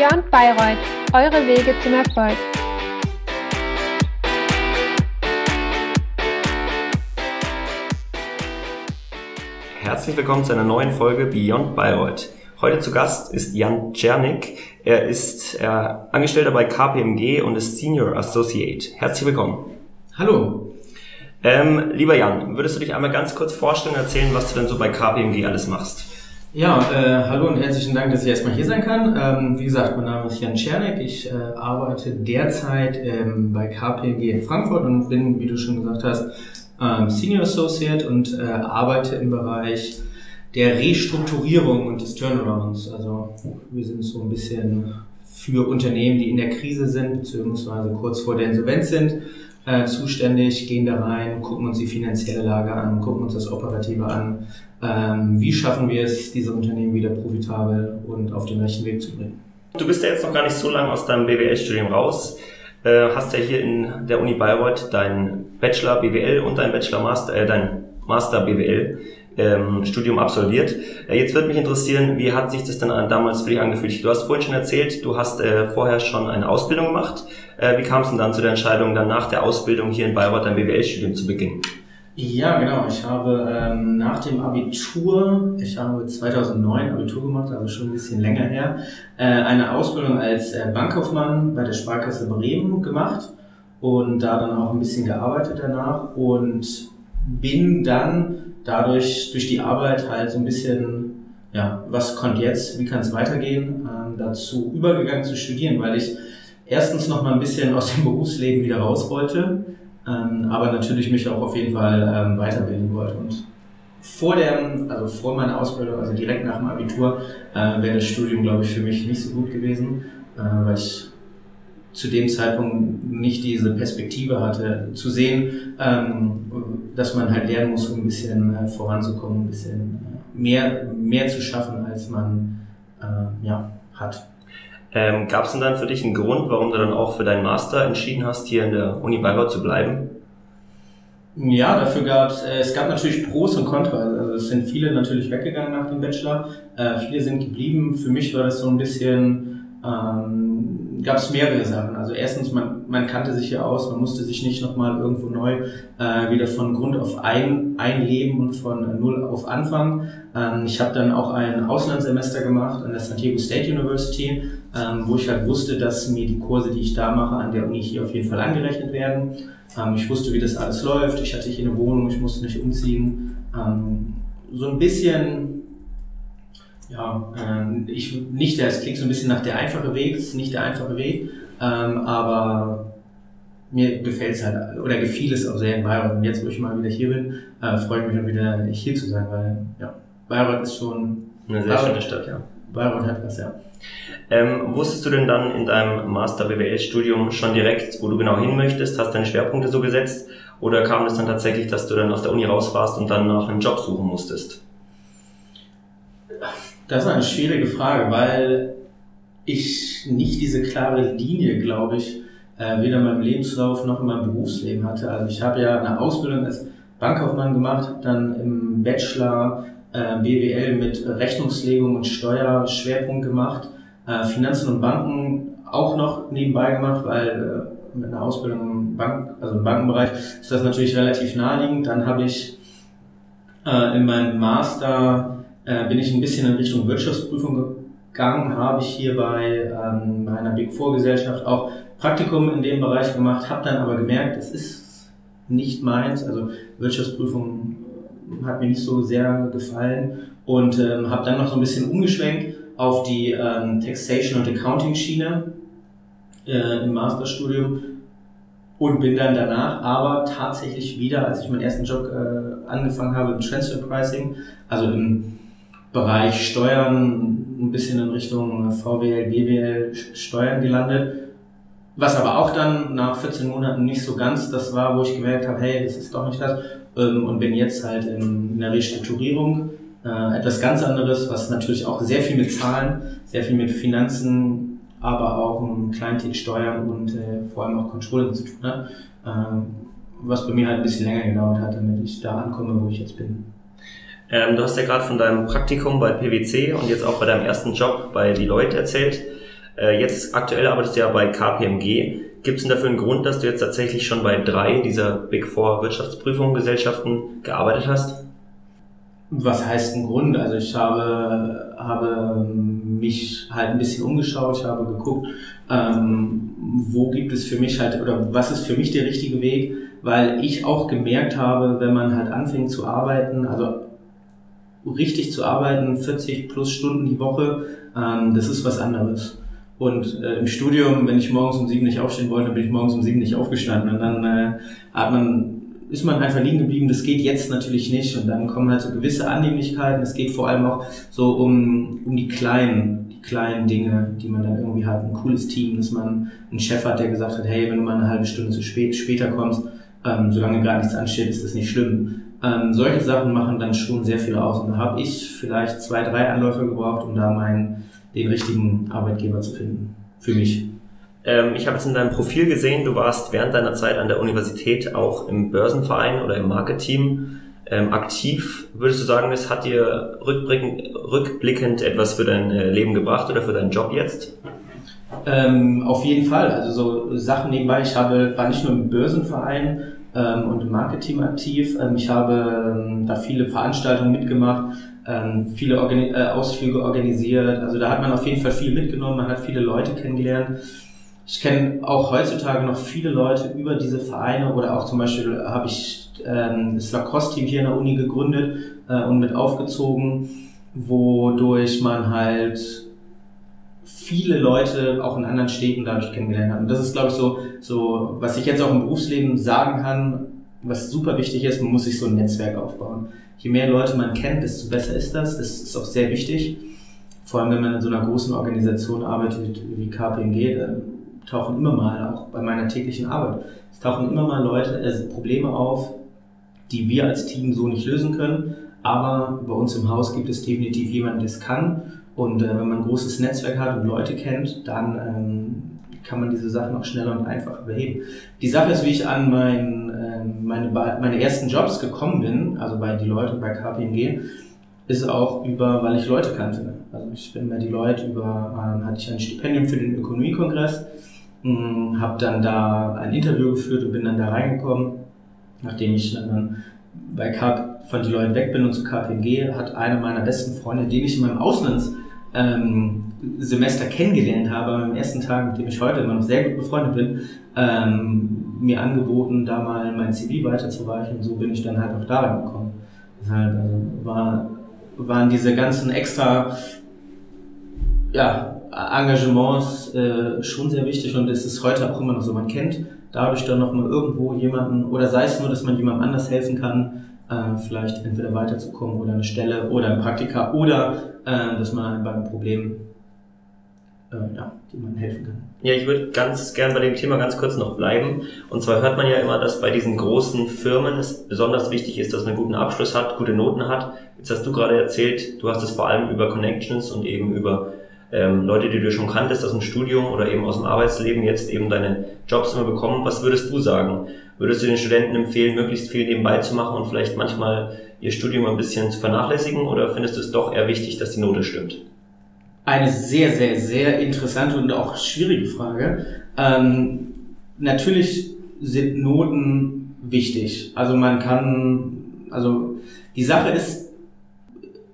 Beyond Bayreuth, eure Wege zum Erfolg. Herzlich willkommen zu einer neuen Folge Beyond Bayreuth. Heute zu Gast ist Jan Czernik. Er ist äh, Angestellter bei KPMG und ist Senior Associate. Herzlich willkommen. Hallo. Ähm, lieber Jan, würdest du dich einmal ganz kurz vorstellen und erzählen, was du denn so bei KPMG alles machst? Ja, äh, hallo und herzlichen Dank, dass ich erstmal hier sein kann. Ähm, wie gesagt, mein Name ist Jan Czernik. Ich äh, arbeite derzeit ähm, bei KPMG in Frankfurt und bin, wie du schon gesagt hast, ähm, Senior Associate und äh, arbeite im Bereich der Restrukturierung und des Turnarounds. Also wir sind so ein bisschen für Unternehmen, die in der Krise sind, beziehungsweise kurz vor der Insolvenz sind, äh, zuständig, gehen da rein, gucken uns die finanzielle Lage an, gucken uns das Operative an. Ähm, wie schaffen wir es, diese Unternehmen wieder profitabel und auf den rechten Weg zu bringen? Du bist ja jetzt noch gar nicht so lange aus deinem BWL-Studium raus. Äh, hast ja hier in der Uni Bayreuth dein Bachelor BWL und dein Bachelor Master, äh, dein Master BWL ähm, Studium absolviert. Äh, jetzt würde mich interessieren, wie hat sich das dann damals für dich angefühlt? Du hast vorhin schon erzählt, du hast äh, vorher schon eine Ausbildung gemacht. Äh, wie kam es denn dann zu der Entscheidung, dann nach der Ausbildung hier in Bayreuth ein BWL-Studium zu beginnen? Ja, genau. Ich habe ähm, nach dem Abitur, ich habe 2009 Abitur gemacht, also schon ein bisschen länger her, äh, eine Ausbildung als äh, Bankkaufmann bei der Sparkasse Bremen gemacht und da dann auch ein bisschen gearbeitet danach und bin dann dadurch durch die Arbeit halt so ein bisschen, ja, was kommt jetzt, wie kann es weitergehen, ähm, dazu übergegangen zu studieren, weil ich erstens noch mal ein bisschen aus dem Berufsleben wieder raus wollte, ähm, aber natürlich mich auch auf jeden Fall ähm, weiterbilden wollte. Und vor der, also vor meiner Ausbildung, also direkt nach dem Abitur, äh, wäre das Studium, glaube ich, für mich nicht so gut gewesen, äh, weil ich zu dem Zeitpunkt nicht diese Perspektive hatte, zu sehen, ähm, dass man halt lernen muss, um ein bisschen äh, voranzukommen, ein bisschen äh, mehr, mehr zu schaffen, als man äh, ja, hat. Ähm, Gab es denn dann für dich einen Grund, warum du dann auch für deinen Master entschieden hast, hier in der Uni Bayreuth zu bleiben? Ja, dafür gab es, äh, es gab natürlich Pros und Kontras. Also es sind viele natürlich weggegangen nach dem Bachelor, äh, viele sind geblieben. Für mich war das so ein bisschen ähm, gab es mehrere Sachen. Also erstens, man, man kannte sich ja aus, man musste sich nicht nochmal irgendwo neu äh, wieder von Grund auf ein, einleben und von null auf anfangen. Ähm, ich habe dann auch ein Auslandssemester gemacht an der San Diego State University, ähm, wo ich halt wusste, dass mir die Kurse, die ich da mache, an der Uni hier auf jeden Fall angerechnet werden. Ähm, ich wusste, wie das alles läuft. Ich hatte hier eine Wohnung, ich musste nicht umziehen. Ähm, so ein bisschen ja, ähm, ich nicht, es klingt so ein bisschen nach der einfache Weg, es ist nicht der einfache Weg, ähm, aber mir gefällt es halt, oder gefiel es auch sehr in Bayreuth. Und jetzt, wo ich mal wieder hier bin, äh, freue ich mich auch wieder hier zu sein, weil ja, Bayreuth ist schon eine sehr Bayreuth, schöne Stadt, ja. Bayreuth hat was, ja. Ähm, wusstest du denn dann in deinem Master BWL-Studium schon direkt, wo du genau hin möchtest, hast deine Schwerpunkte so gesetzt? Oder kam es dann tatsächlich, dass du dann aus der Uni raus warst und dann nach einem Job suchen musstest? Das ist eine schwierige Frage, weil ich nicht diese klare Linie, glaube ich, äh, weder in meinem Lebenslauf noch in meinem Berufsleben hatte. Also ich habe ja eine Ausbildung als Bankkaufmann gemacht, dann im Bachelor äh, BWL mit Rechnungslegung und Steuerschwerpunkt gemacht, äh, Finanzen und Banken auch noch nebenbei gemacht, weil mit einer Ausbildung im Bank, also im Bankenbereich ist das natürlich relativ naheliegend. Dann habe ich in meinem Master äh, bin ich ein bisschen in Richtung Wirtschaftsprüfung gegangen, habe ich hier bei ähm, meiner Big Four Gesellschaft auch Praktikum in dem Bereich gemacht, habe dann aber gemerkt, es ist nicht meins, also Wirtschaftsprüfung äh, hat mir nicht so sehr gefallen und ähm, habe dann noch so ein bisschen umgeschwenkt auf die ähm, Taxation und Accounting Schiene äh, im Masterstudium und bin dann danach aber tatsächlich wieder, als ich meinen ersten Job äh, angefangen habe im Transfer Pricing, also im Bereich Steuern ein bisschen in Richtung VWL, BWL Steuern gelandet. Was aber auch dann nach 14 Monaten nicht so ganz das war, wo ich gemerkt habe, hey, das ist doch nicht das. Ähm, und bin jetzt halt in der Restrukturierung. Äh, etwas ganz anderes, was natürlich auch sehr viel mit Zahlen, sehr viel mit Finanzen, aber auch ein Kleintick Steuern und äh, vor allem auch Controlling zu tun hat. Ähm, was bei mir halt ein bisschen länger gedauert hat, damit ich da ankomme, wo ich jetzt bin. Ähm, du hast ja gerade von deinem Praktikum bei PwC und jetzt auch bei deinem ersten Job bei Deloitte erzählt. Äh, jetzt aktuell arbeitest du ja bei KPMG. Gibt es denn dafür einen Grund, dass du jetzt tatsächlich schon bei drei dieser Big Four Wirtschaftsprüfungen Gesellschaften gearbeitet hast? Was heißt ein Grund? Also ich habe, habe mich halt ein bisschen umgeschaut, ich habe geguckt, ähm, wo gibt es für mich halt oder was ist für mich der richtige Weg, weil ich auch gemerkt habe, wenn man halt anfängt zu arbeiten, also richtig zu arbeiten, 40 plus Stunden die Woche, ähm, das ist was anderes. Und äh, im Studium, wenn ich morgens um sieben nicht aufstehen wollte, bin ich morgens um sieben nicht aufgestanden. Und dann äh, hat man, ist man einfach liegen geblieben. Das geht jetzt natürlich nicht. Und dann kommen halt so gewisse Annehmlichkeiten. Es geht vor allem auch so um, um die kleinen, die kleinen Dinge, die man dann irgendwie hat. Ein cooles Team, dass man einen Chef hat, der gesagt hat, hey, wenn du mal eine halbe Stunde zu spät später kommst, ähm, solange gar nichts ansteht, ist das nicht schlimm. Ähm, solche Sachen machen dann schon sehr viel aus. Und da habe ich vielleicht zwei, drei Anläufe gebraucht, um da meinen den richtigen Arbeitgeber zu finden. Für mich. Ähm, ich habe jetzt in deinem Profil gesehen, du warst während deiner Zeit an der Universität auch im Börsenverein oder im Marketing ähm, aktiv. Würdest du sagen, es hat dir rückblickend, rückblickend etwas für dein äh, Leben gebracht oder für deinen Job jetzt? Ähm, auf jeden Fall. Also so Sachen nebenbei. Ich habe, war nicht nur im Börsenverein ähm, und im Marketing aktiv. Ähm, ich habe ähm, da viele Veranstaltungen mitgemacht ähm, viele Organi äh, Ausflüge organisiert. Also da hat man auf jeden Fall viel mitgenommen, man hat viele Leute kennengelernt. Ich kenne auch heutzutage noch viele Leute über diese Vereine oder auch zum Beispiel habe ich ähm, das Lacrosse-Team hier in der Uni gegründet äh, und mit aufgezogen, wodurch man halt viele Leute auch in anderen Städten dadurch kennengelernt hat. Und das ist, glaube ich, so, so, was ich jetzt auch im Berufsleben sagen kann, was super wichtig ist, man muss sich so ein Netzwerk aufbauen je mehr Leute man kennt, desto besser ist das. Das ist auch sehr wichtig. Vor allem, wenn man in so einer großen Organisation arbeitet wie KPMG, da tauchen immer mal, auch bei meiner täglichen Arbeit, es tauchen immer mal Leute, also Probleme auf, die wir als Team so nicht lösen können. Aber bei uns im Haus gibt es definitiv jemanden, der es kann. Und äh, wenn man ein großes Netzwerk hat und Leute kennt, dann ähm, kann man diese Sachen auch schneller und einfacher beheben. Die Sache ist, wie ich an mein, äh, meine, meine ersten Jobs gekommen bin, also bei Deloitte und bei KPMG, ist auch über, weil ich Leute kannte. Also ich bin bei Deloitte über, ähm, hatte ich ein Stipendium für den Ökonomiekongress, hm, habe dann da ein Interview geführt und bin dann da reingekommen. Nachdem ich dann bei K von Deloitte weg bin und zu KPMG, hat eine meiner besten Freunde, den ich in meinem Auslands ähm, Semester kennengelernt habe, am ersten Tag, mit dem ich heute immer noch sehr gut befreundet bin, ähm, mir angeboten, da mal mein CV weiterzureichen und so bin ich dann halt auch da reingekommen. Deshalb also war, waren diese ganzen extra ja, Engagements äh, schon sehr wichtig und es ist heute auch immer noch so, man kennt dadurch dann noch mal irgendwo jemanden oder sei es nur, dass man jemandem anders helfen kann, äh, vielleicht entweder weiterzukommen oder eine Stelle oder ein Praktika oder äh, dass man beim Problem äh, ja, man helfen kann. Ja, ich würde ganz gern bei dem Thema ganz kurz noch bleiben. Und zwar hört man ja immer, dass bei diesen großen Firmen es besonders wichtig ist, dass man einen guten Abschluss hat, gute Noten hat. Jetzt hast du gerade erzählt, du hast es vor allem über Connections und eben über ähm, Leute, die du schon kanntest aus dem Studium oder eben aus dem Arbeitsleben, jetzt eben deine Jobs immer bekommen. Was würdest du sagen? Würdest du den Studenten empfehlen, möglichst viel nebenbei zu machen und vielleicht manchmal ihr Studium ein bisschen zu vernachlässigen oder findest du es doch eher wichtig, dass die Note stimmt? Eine sehr, sehr, sehr interessante und auch schwierige Frage. Ähm, natürlich sind Noten wichtig. Also man kann, also die Sache ist,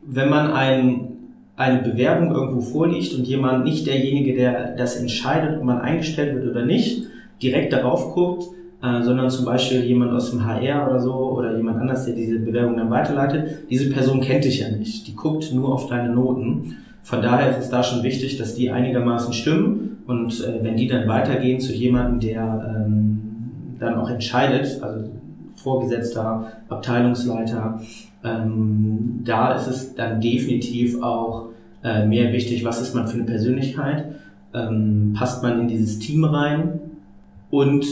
wenn man ein, eine Bewerbung irgendwo vorliegt und jemand nicht derjenige, der das entscheidet, ob man eingestellt wird oder nicht, direkt darauf guckt, äh, sondern zum Beispiel jemand aus dem HR oder so oder jemand anders, der diese Bewerbung dann weiterleitet, diese Person kennt dich ja nicht. Die guckt nur auf deine Noten. Von daher ist es da schon wichtig, dass die einigermaßen stimmen und äh, wenn die dann weitergehen zu jemandem, der ähm, dann auch entscheidet, also Vorgesetzter, Abteilungsleiter, ähm, da ist es dann definitiv auch äh, mehr wichtig, was ist man für eine Persönlichkeit, ähm, passt man in dieses Team rein? Und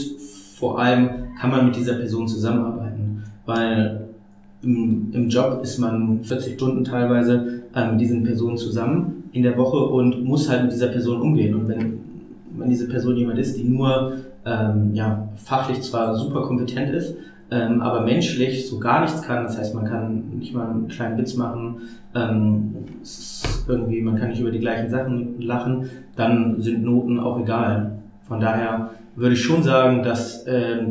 vor allem kann man mit dieser Person zusammenarbeiten, weil im, im Job ist man 40 Stunden teilweise äh, mit diesen Personen zusammen in der Woche und muss halt mit dieser Person umgehen. Und wenn, wenn diese Person jemand ist, die nur ähm, ja, fachlich zwar super kompetent ist, ähm, aber menschlich so gar nichts kann. Das heißt, man kann nicht mal einen kleinen Witz machen, ähm, irgendwie, man kann nicht über die gleichen Sachen lachen, dann sind Noten auch egal. Von daher würde ich schon sagen, dass äh,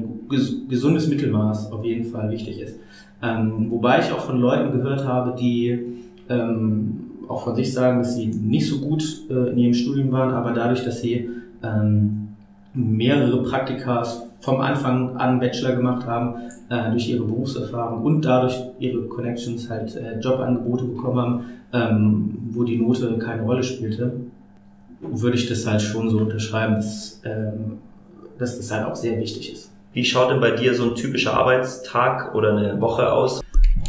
gesundes Mittelmaß auf jeden Fall wichtig ist. Ähm, wobei ich auch von Leuten gehört habe, die ähm, auch von sich sagen, dass sie nicht so gut äh, in ihrem Studium waren, aber dadurch, dass sie ähm, mehrere Praktikas vom Anfang an Bachelor gemacht haben, äh, durch ihre Berufserfahrung und dadurch ihre Connections halt äh, Jobangebote bekommen haben, ähm, wo die Note keine Rolle spielte, würde ich das halt schon so unterschreiben, dass, ähm, dass das halt auch sehr wichtig ist. Wie schaut denn bei dir so ein typischer Arbeitstag oder eine Woche aus?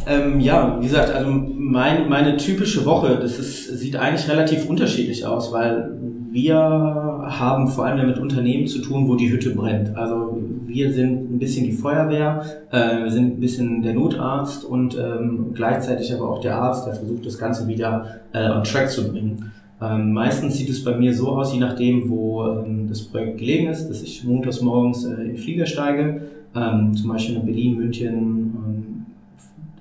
Ähm, ja, wie gesagt, also mein, meine typische Woche, das ist, sieht eigentlich relativ unterschiedlich aus, weil wir haben vor allem mit Unternehmen zu tun, wo die Hütte brennt. Also wir sind ein bisschen die Feuerwehr, äh, wir sind ein bisschen der Notarzt und ähm, gleichzeitig aber auch der Arzt, der versucht das Ganze wieder äh, on track zu bringen. Ähm, meistens sieht es bei mir so aus, je nachdem, wo ähm, das Projekt gelegen ist, dass ich montags morgens äh, in Flieger steige, ähm, zum Beispiel nach Berlin, München, ähm,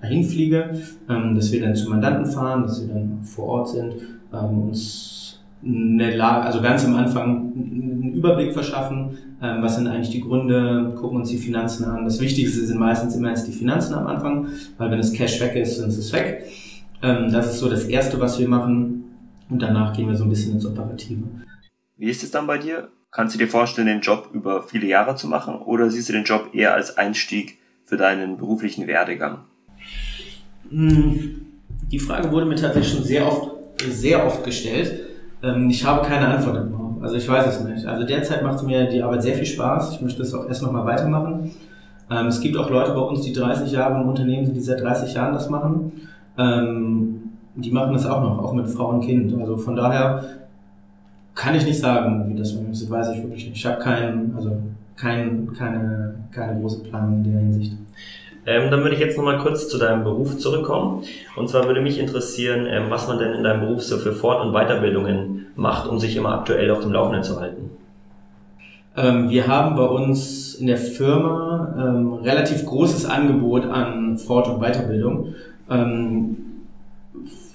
dahin fliege, ähm, dass wir dann zu Mandanten fahren, dass wir dann vor Ort sind, uns eine Lage, also ganz am Anfang einen Überblick verschaffen, ähm, was sind eigentlich die Gründe, gucken uns die Finanzen an. Das Wichtigste sind meistens immer erst die Finanzen am Anfang, weil wenn das Cash weg ist, dann ist es weg. Ähm, das ist so das Erste, was wir machen und danach gehen wir so ein bisschen ins Operative. Wie ist es dann bei dir? Kannst du dir vorstellen, den Job über viele Jahre zu machen oder siehst du den Job eher als Einstieg für deinen beruflichen Werdegang? Hm, die Frage wurde mir tatsächlich schon sehr oft, sehr oft gestellt. Ähm, ich habe keine Antwort darauf. Also ich weiß es nicht. Also derzeit macht mir die Arbeit sehr viel Spaß. Ich möchte das auch erst nochmal weitermachen. Ähm, es gibt auch Leute bei uns, die 30 Jahre im Unternehmen sind, die seit 30 Jahren das machen. Ähm, die machen das auch noch, auch mit Frau und Kind. Also von daher kann ich nicht sagen, wie das ist. Weiß ich wirklich nicht. Ich habe keinen, also kein, keine, keine große Planung in der Hinsicht. Ähm, dann würde ich jetzt nochmal kurz zu deinem Beruf zurückkommen. Und zwar würde mich interessieren, ähm, was man denn in deinem Beruf so für Fort- und Weiterbildungen macht, um sich immer aktuell auf dem Laufenden zu halten. Ähm, wir haben bei uns in der Firma ähm, relativ großes Angebot an Fort- und Weiterbildung. Ähm,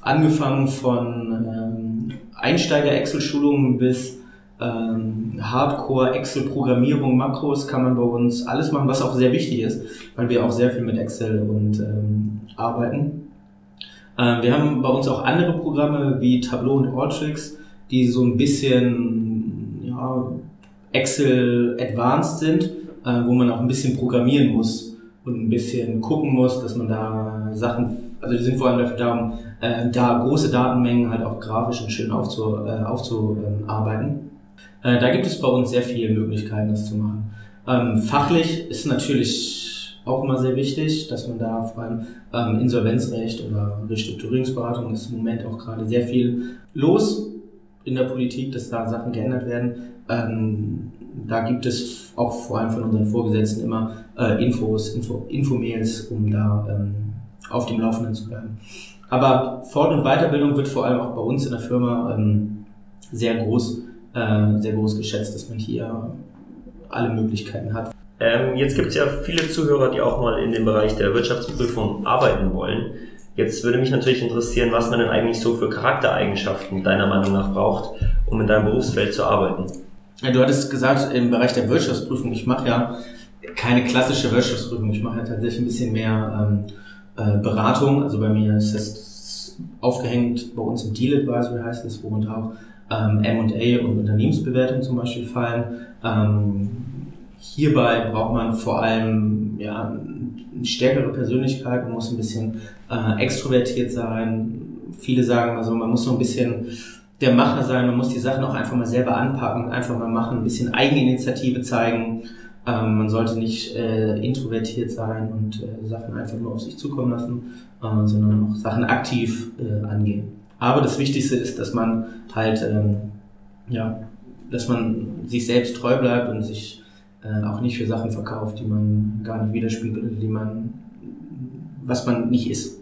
angefangen von ähm, Einsteiger-Excel-Schulungen bis ähm, Hardcore Excel-Programmierung, Makros kann man bei uns alles machen, was auch sehr wichtig ist, weil wir auch sehr viel mit Excel und ähm, arbeiten. Ähm, wir haben bei uns auch andere Programme wie Tableau und Alltricks, die so ein bisschen ja, Excel advanced sind, äh, wo man auch ein bisschen programmieren muss und ein bisschen gucken muss, dass man da Sachen, also die sind vor allem dafür da, um äh, da große Datenmengen halt auch grafisch und schön aufzu, äh, aufzuarbeiten. Äh, da gibt es bei uns sehr viele Möglichkeiten, das zu machen. Ähm, fachlich ist natürlich auch immer sehr wichtig, dass man da vor allem ähm, Insolvenzrecht oder Restrukturierungsberatung ist im Moment auch gerade sehr viel los in der Politik, dass da Sachen geändert werden. Ähm, da gibt es auch vor allem von unseren Vorgesetzten immer äh, Infos, Info, Infomails, um da ähm, auf dem Laufenden zu bleiben. Aber Fort- und Weiterbildung wird vor allem auch bei uns in der Firma ähm, sehr groß äh, sehr groß geschätzt, dass man hier alle Möglichkeiten hat. Ähm, jetzt gibt es ja viele Zuhörer, die auch mal in dem Bereich der Wirtschaftsprüfung arbeiten wollen. Jetzt würde mich natürlich interessieren, was man denn eigentlich so für Charaktereigenschaften deiner Meinung nach braucht, um in deinem Berufsfeld zu arbeiten. Ja, du hattest gesagt, im Bereich der Wirtschaftsprüfung, ich mache ja keine klassische Wirtschaftsprüfung, ich mache ja tatsächlich ein bisschen mehr ähm, äh, Beratung. Also bei mir ist es aufgehängt bei uns im Deal Advisory heißt es, worunter auch ähm, M&A und Unternehmensbewertung zum Beispiel fallen. Ähm, hierbei braucht man vor allem ja, eine stärkere Persönlichkeit, man muss ein bisschen äh, extrovertiert sein. Viele sagen also, man muss so ein bisschen der Macher sein, man muss die Sachen auch einfach mal selber anpacken, einfach mal machen, ein bisschen Eigeninitiative zeigen. Ähm, man sollte nicht äh, introvertiert sein und äh, Sachen einfach nur auf sich zukommen lassen, äh, sondern auch Sachen aktiv äh, angehen. Aber das Wichtigste ist, dass man halt, ähm, ja, dass man sich selbst treu bleibt und sich äh, auch nicht für Sachen verkauft, die man gar nicht widerspiegelt, die man, was man nicht ist.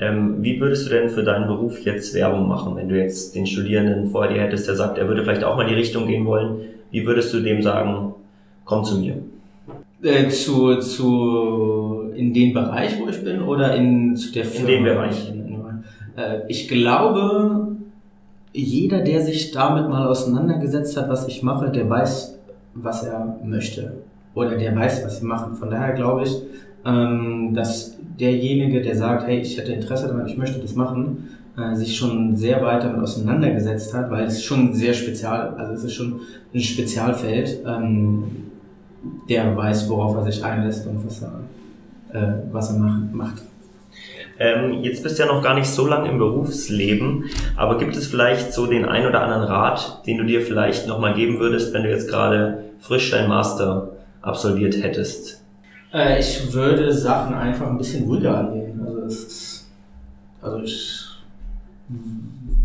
Ähm, wie würdest du denn für deinen Beruf jetzt Werbung machen, wenn du jetzt den Studierenden vor dir hättest, der sagt, er würde vielleicht auch mal in die Richtung gehen wollen? Wie würdest du dem sagen, komm zu mir? Äh, zu, zu, in den Bereich, wo ich bin, oder in zu der Firma? In dem Bereich. Äh, ich glaube, jeder, der sich damit mal auseinandergesetzt hat, was ich mache, der weiß, was er möchte. Oder der weiß, was sie machen. Von daher glaube ich, ähm, dass derjenige, der sagt, hey, ich hätte Interesse daran, ich möchte das machen, äh, sich schon sehr weit damit auseinandergesetzt hat, weil es schon sehr spezial, also es ist schon ein Spezialfeld. Ähm, der weiß, worauf er sich einlässt und was er, äh, was er macht. Ähm, jetzt bist du ja noch gar nicht so lange im Berufsleben, aber gibt es vielleicht so den ein oder anderen Rat, den du dir vielleicht nochmal geben würdest, wenn du jetzt gerade frisch dein Master absolviert hättest? Äh, ich würde Sachen einfach ein bisschen ruhiger angehen. Also, ist, also ich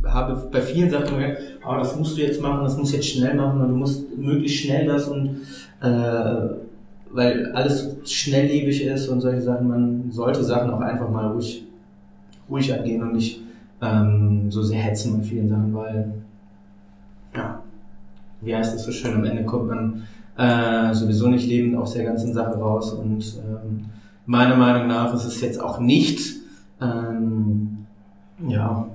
habe bei vielen Sachen gemerkt, oh, das musst du jetzt machen, das musst du jetzt schnell machen und du musst möglichst schnell das und äh, weil alles schnelllebig ist und solche Sachen, man sollte Sachen auch einfach mal ruhig, ruhig angehen und nicht ähm, so sehr hetzen mit vielen Sachen, weil, ja, wie heißt es so schön, am Ende kommt man äh, sowieso nicht lebend aus der ganzen Sache raus und ähm, meiner Meinung nach ist es jetzt auch nicht, ähm, ja,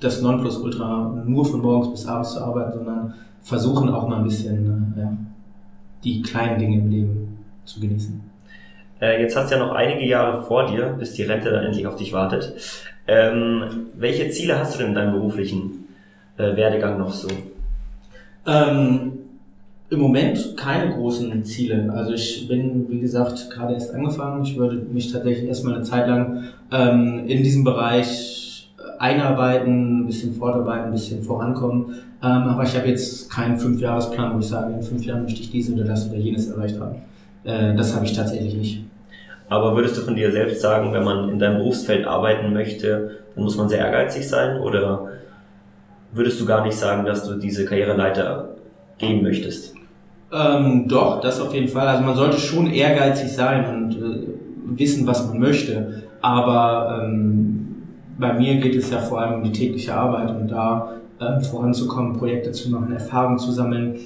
das Nonplusultra nur von morgens bis abends zu arbeiten, sondern versuchen auch mal ein bisschen, äh, ja, die kleinen Dinge im Leben zu genießen. Äh, jetzt hast du ja noch einige Jahre vor dir, bis die Rente dann endlich auf dich wartet. Ähm, welche Ziele hast du denn in deinem beruflichen äh, Werdegang noch so? Ähm, Im Moment keine großen Ziele. Also ich bin, wie gesagt, gerade erst angefangen. Ich würde mich tatsächlich erstmal eine Zeit lang ähm, in diesem Bereich einarbeiten, ein bisschen fortarbeiten, ein bisschen vorankommen. Ähm, aber ich habe jetzt keinen Fünfjahresplan, wo ich sage, in fünf Jahren möchte ich dies oder das oder jenes erreicht haben. Äh, das habe ich tatsächlich nicht. Aber würdest du von dir selbst sagen, wenn man in deinem Berufsfeld arbeiten möchte, dann muss man sehr ehrgeizig sein? Oder würdest du gar nicht sagen, dass du diese Karriereleiter gehen möchtest? Ähm, doch, das auf jeden Fall. Also man sollte schon ehrgeizig sein und äh, wissen, was man möchte. Aber ähm, bei mir geht es ja vor allem um die tägliche Arbeit und da ähm, voranzukommen, Projekte zu machen, Erfahrungen zu sammeln.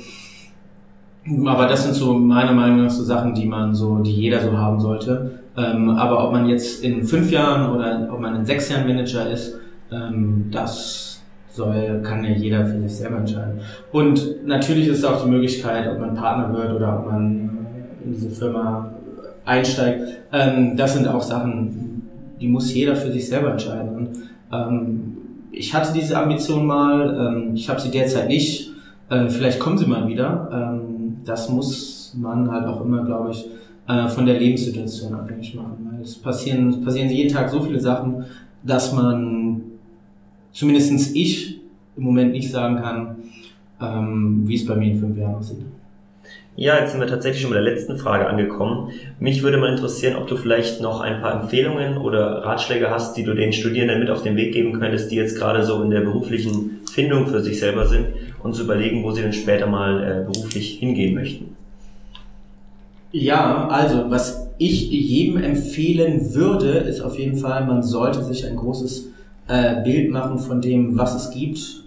Aber das sind so meiner Meinung nach so Sachen, die man so, die jeder so haben sollte. Ähm, aber ob man jetzt in fünf Jahren oder ob man in sechs Jahren Manager ist, ähm, das soll, kann ja jeder für sich selber entscheiden. Und natürlich ist auch die Möglichkeit, ob man Partner wird oder ob man in diese Firma einsteigt. Ähm, das sind auch Sachen, die muss jeder für sich selber entscheiden. Und, ähm, ich hatte diese Ambition mal, ähm, ich habe sie derzeit nicht. Äh, vielleicht kommen sie mal wieder. Das muss man halt auch immer, glaube ich, äh, von der Lebenssituation abhängig machen. Weil es passieren, passieren jeden Tag so viele Sachen, dass man, zumindestens ich, im Moment nicht sagen kann, ähm, wie es bei mir in fünf Jahren aussieht. Ja, jetzt sind wir tatsächlich schon bei der letzten Frage angekommen. Mich würde mal interessieren, ob du vielleicht noch ein paar Empfehlungen oder Ratschläge hast, die du den Studierenden mit auf den Weg geben könntest, die jetzt gerade so in der beruflichen Findung für sich selber sind und zu überlegen, wo sie denn später mal äh, beruflich hingehen möchten. Ja, also was ich jedem empfehlen würde, ist auf jeden Fall, man sollte sich ein großes äh, Bild machen von dem, was es gibt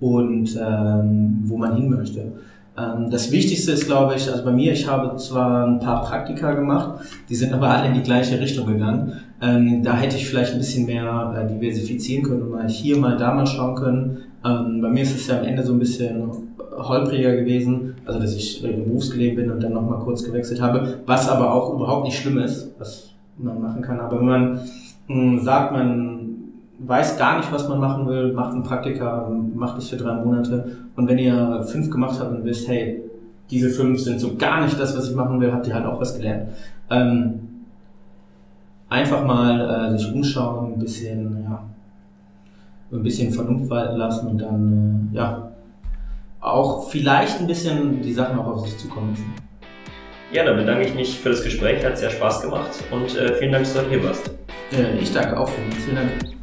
und ähm, wo man hin möchte. Ähm, das Wichtigste ist, glaube ich, also bei mir, ich habe zwar ein paar Praktika gemacht, die sind aber alle in die gleiche Richtung gegangen. Ähm, da hätte ich vielleicht ein bisschen mehr äh, diversifizieren können und mal hier, mal da mal schauen können. Ähm, bei mir ist es ja am Ende so ein bisschen holpriger gewesen, also dass ich im Berufsleben bin und dann nochmal kurz gewechselt habe, was aber auch überhaupt nicht schlimm ist, was man machen kann. Aber wenn man mh, sagt, man weiß gar nicht, was man machen will, macht ein Praktika, macht es für drei Monate. Und wenn ihr fünf gemacht habt und wisst, hey, diese fünf sind so gar nicht das, was ich machen will, habt ihr halt auch was gelernt. Ähm, einfach mal äh, sich umschauen, ein bisschen, ja, ein bisschen Vernunft walten lassen und dann, äh, ja, auch vielleicht ein bisschen die Sachen auch auf sich zukommen lassen. Ja, dann bedanke ich mich für das Gespräch, hat sehr Spaß gemacht und äh, vielen Dank, dass du hier warst. Äh, ich danke auch für. Vielen Dank.